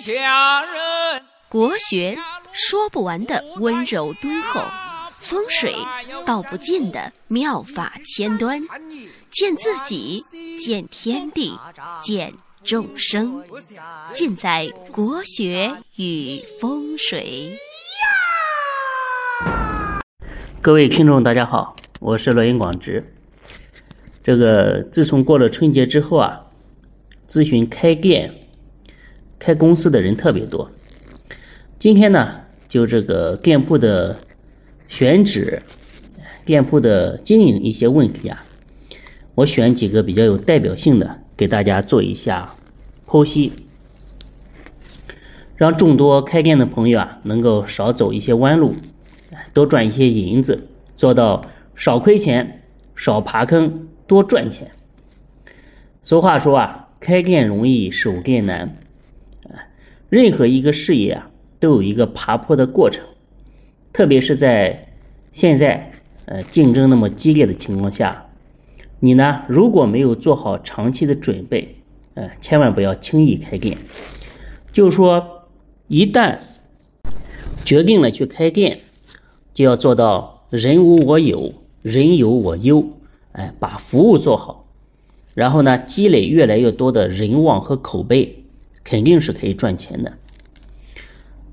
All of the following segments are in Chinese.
下人。国学说不完的温柔敦厚，风水道不尽的妙法千端，见自己，见天地，见众生，尽在国学与风水。各位听众，大家好，我是罗云广直。这个自从过了春节之后啊，咨询开店、开公司的人特别多。今天呢，就这个店铺的选址、店铺的经营一些问题啊，我选几个比较有代表性的，给大家做一下剖析，让众多开店的朋友啊，能够少走一些弯路，多赚一些银子，做到少亏钱、少爬坑、多赚钱。俗话说啊，开店容易守店难，任何一个事业啊。都有一个爬坡的过程，特别是在现在呃竞争那么激烈的情况下，你呢如果没有做好长期的准备，呃千万不要轻易开店。就是说，一旦决定了去开店，就要做到人无我有，人有我优，哎，把服务做好，然后呢积累越来越多的人望和口碑，肯定是可以赚钱的。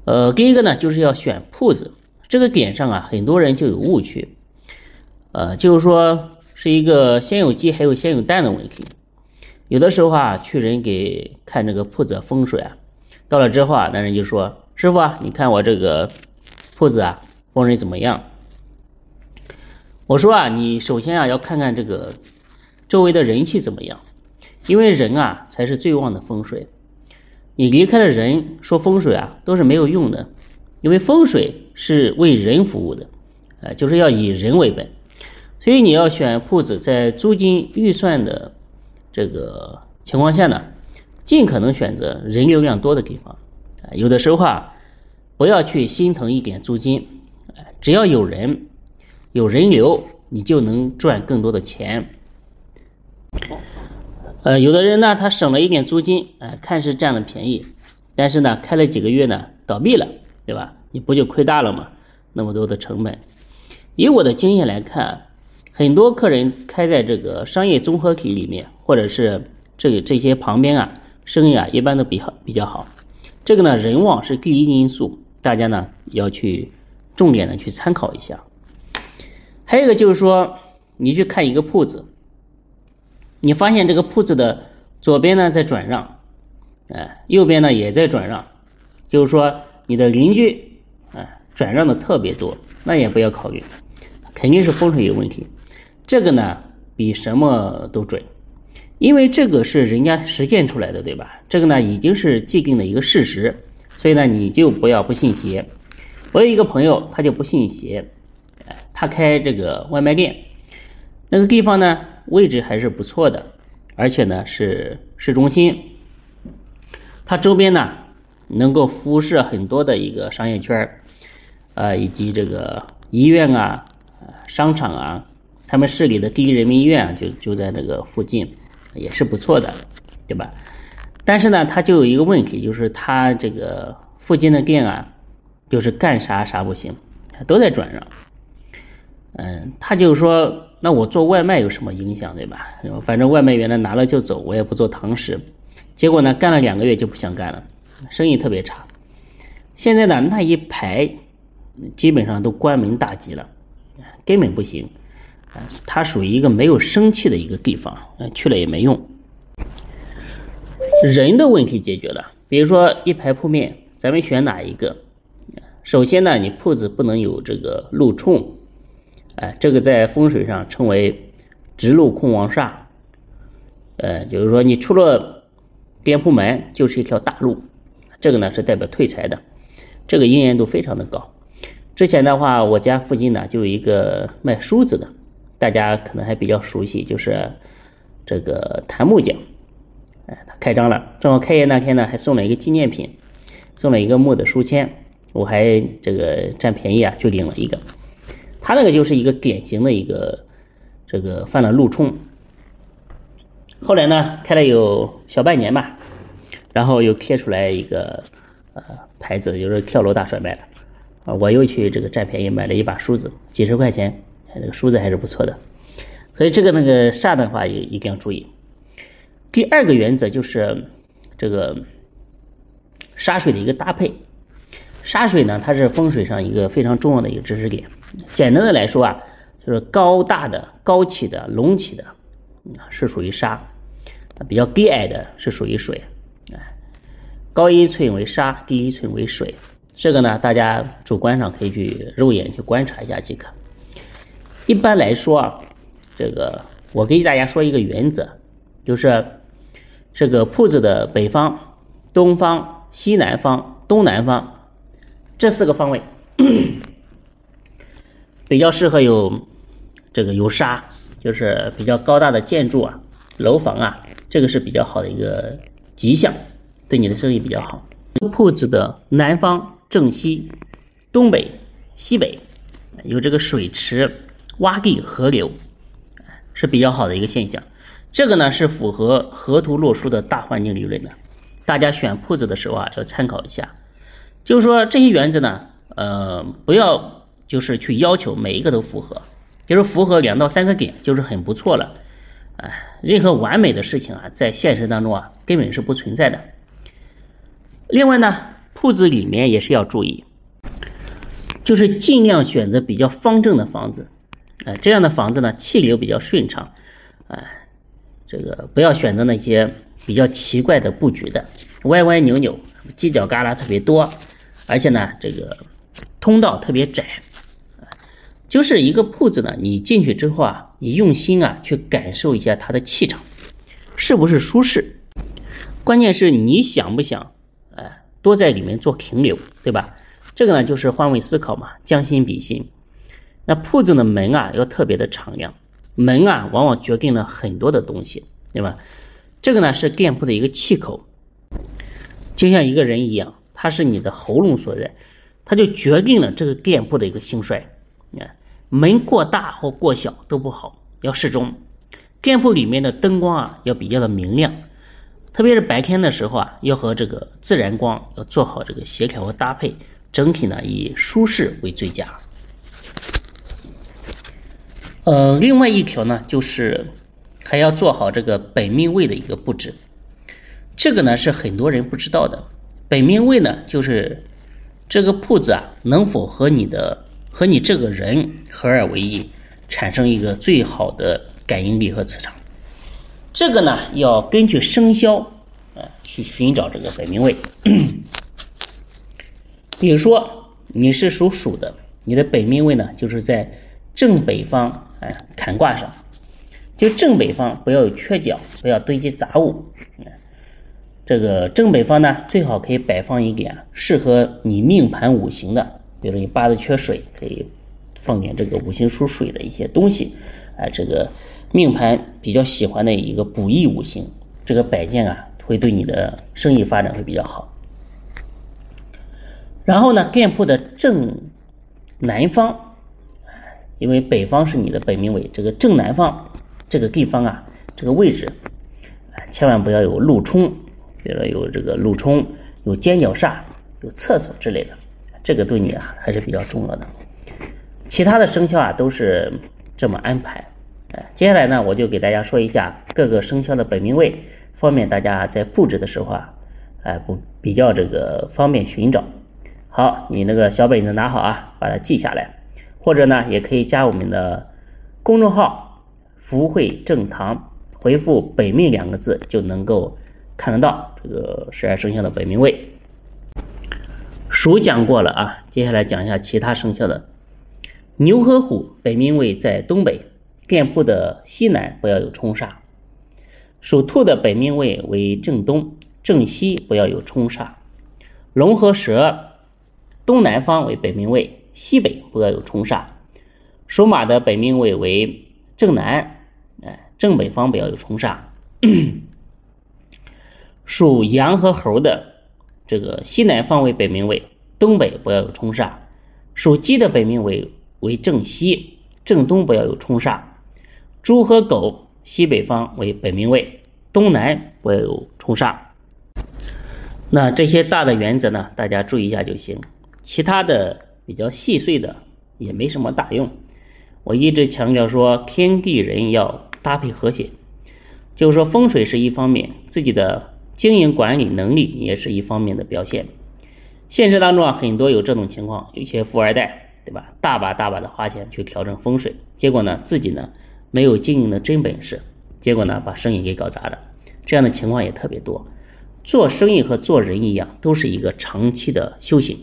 呃，第一个呢，就是要选铺子。这个点上啊，很多人就有误区。呃，就是说是一个先有鸡还有先有蛋的问题。有的时候啊，去人给看这个铺子风水啊，到了之后啊，那人就说：“师傅啊，你看我这个铺子啊，风水怎么样？”我说啊，你首先啊要看看这个周围的人气怎么样，因为人啊才是最旺的风水。你离开了人说风水啊，都是没有用的，因为风水是为人服务的，啊，就是要以人为本，所以你要选铺子，在租金预算的这个情况下呢，尽可能选择人流量多的地方，啊，有的时候啊，不要去心疼一点租金，只要有人有人流，你就能赚更多的钱。呃，有的人呢，他省了一点租金，哎，看似占了便宜，但是呢，开了几个月呢，倒闭了，对吧？你不就亏大了吗？那么多的成本。以我的经验来看，很多客人开在这个商业综合体里面，或者是这个这些旁边啊，生意啊，一般都比好比较好。这个呢，人旺是第一因素，大家呢要去重点的去参考一下。还有一个就是说，你去看一个铺子。你发现这个铺子的左边呢在转让，哎，右边呢也在转让，就是说你的邻居，哎，转让的特别多，那也不要考虑，肯定是风水有问题。这个呢比什么都准，因为这个是人家实践出来的，对吧？这个呢已经是既定的一个事实，所以呢你就不要不信邪。我有一个朋友，他就不信邪，哎，他开这个外卖店，那个地方呢。位置还是不错的，而且呢是市中心，它周边呢能够辐射很多的一个商业圈儿，呃，以及这个医院啊、商场啊，他们市里的第一人民医院就就在那个附近，也是不错的，对吧？但是呢，它就有一个问题，就是它这个附近的店啊，就是干啥啥不行，都在转让。嗯，他就说，那我做外卖有什么影响，对吧？反正外卖员呢拿了就走，我也不做堂食。结果呢，干了两个月就不想干了，生意特别差。现在呢，那一排基本上都关门大吉了，根本不行。它属于一个没有生气的一个地方，去了也没用。人的问题解决了，比如说一排铺面，咱们选哪一个？首先呢，你铺子不能有这个路冲。哎，这个在风水上称为直路空王煞，呃，就是说你出了店铺门就是一条大路，这个呢是代表退财的，这个应验度非常的高。之前的话，我家附近呢就有一个卖梳子的，大家可能还比较熟悉，就是这个檀木匠，哎，他开张了，正好开业那天呢还送了一个纪念品，送了一个木的书签，我还这个占便宜啊，就领了一个。他那个就是一个典型的一个这个犯了路冲，后来呢开了有小半年吧，然后又贴出来一个呃牌子，就是跳楼大甩卖了啊！我又去这个占便宜买了一把梳子，几十块钱，这个梳子还是不错的。所以这个那个煞的话也一定要注意。第二个原则就是这个煞水的一个搭配。煞水呢，它是风水上一个非常重要的一个知识点。简单的来说啊，就是高大的、高起的、隆起的啊，是属于沙；比较低矮的是属于水。哎，高一寸为沙，低一寸为水。这个呢，大家主观上可以去肉眼去观察一下即可。一般来说啊，这个我给大家说一个原则，就是这个铺子的北方、东方、西南方、东南方这四个方位。比较适合有这个有沙，就是比较高大的建筑啊、楼房啊，这个是比较好的一个吉祥，对你的生意比较好。铺子的南方、正西、东北、西北有这个水池、洼地、河流，是比较好的一个现象。这个呢是符合河图洛书的大环境理论的，大家选铺子的时候啊要参考一下。就是说这些原则呢，呃，不要。就是去要求每一个都符合，就是符合两到三个点就是很不错了，哎，任何完美的事情啊，在现实当中啊根本是不存在的。另外呢，铺子里面也是要注意，就是尽量选择比较方正的房子，哎，这样的房子呢气流比较顺畅，哎，这个不要选择那些比较奇怪的布局的，歪歪扭扭、犄角旮旯特别多，而且呢这个通道特别窄。就是一个铺子呢，你进去之后啊，你用心啊去感受一下它的气场，是不是舒适？关键是你想不想，哎，多在里面做停留，对吧？这个呢就是换位思考嘛，将心比心。那铺子的门啊要特别的敞亮，门啊往往决定了很多的东西，对吧？这个呢是店铺的一个气口，就像一个人一样，它是你的喉咙所在，它就决定了这个店铺的一个兴衰，你看。门过大或过小都不好，要适中。店铺里面的灯光啊要比较的明亮，特别是白天的时候啊，要和这个自然光要做好这个协调和搭配，整体呢以舒适为最佳。呃，另外一条呢就是还要做好这个本命位的一个布置，这个呢是很多人不知道的。本命位呢就是这个铺子啊能否和你的。和你这个人合二为一，产生一个最好的感应力和磁场。这个呢，要根据生肖啊去寻找这个本命位。比如说你是属鼠的，你的本命位呢就是在正北方啊坎卦上，就正北方不要有缺角，不要堆积杂物。这个正北方呢，最好可以摆放一点适合你命盘五行的。比如你八字缺水，可以放点这个五行属水的一些东西，啊，这个命盘比较喜欢的一个补益五行，这个摆件啊，会对你的生意发展会比较好。然后呢，店铺的正南方，因为北方是你的本命位，这个正南方这个地方啊，这个位置啊，千万不要有路冲，比如说有这个路冲，有尖角煞，有厕所之类的。这个对你啊还是比较重要的，其他的生肖啊都是这么安排。哎，接下来呢，我就给大家说一下各个生肖的本命位，方便大家在布置的时候啊，哎不比较这个方便寻找。好，你那个小本子拿好啊，把它记下来，或者呢也可以加我们的公众号“福慧正堂”，回复“本命”两个字就能够看得到这个十二生肖的本命位。鼠讲过了啊，接下来讲一下其他生肖的。牛和虎本命位在东北，店铺的西南不要有冲煞。属兔的本命位为正东，正西不要有冲煞。龙和蛇东南方为本命位，西北不要有冲煞。属马的本命位为正南，哎，正北方不要有冲煞。属羊和猴的这个西南方为本命位。东北不要有冲煞，属鸡的本命为为正西，正东不要有冲煞。猪和狗西北方为本命位，东南不要有冲煞。那这些大的原则呢，大家注意一下就行。其他的比较细碎的也没什么大用。我一直强调说，天地人要搭配和谐，就是说风水是一方面，自己的经营管理能力也是一方面的表现。现实当中啊，很多有这种情况，有些富二代，对吧？大把大把的花钱去调整风水，结果呢，自己呢没有经营的真本事，结果呢把生意给搞砸了。这样的情况也特别多。做生意和做人一样，都是一个长期的修行。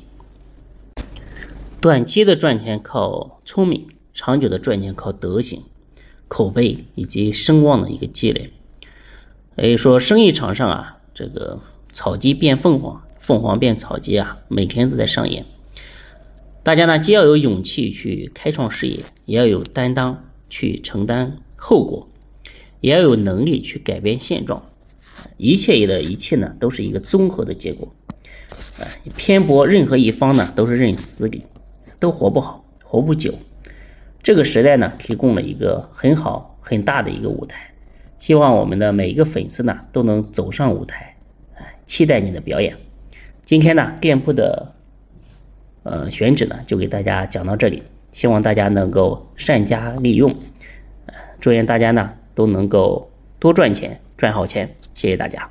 短期的赚钱靠聪明，长久的赚钱靠德行、口碑以及声望的一个积累。所以说，生意场上啊，这个草鸡变凤凰，凤凰变草鸡啊，每天都在上演。大家呢，既要有勇气去开创事业，也要有担当去承担后果，也要有能力去改变现状。一切的一切呢，都是一个综合的结果。啊，偏颇任何一方呢，都是认死理，都活不好，活不久。这个时代呢，提供了一个很好很大的一个舞台。希望我们的每一个粉丝呢，都能走上舞台。期待你的表演。今天呢，店铺的呃选址呢，就给大家讲到这里。希望大家能够善加利用。祝愿大家呢，都能够多赚钱。赚好钱，谢谢大家。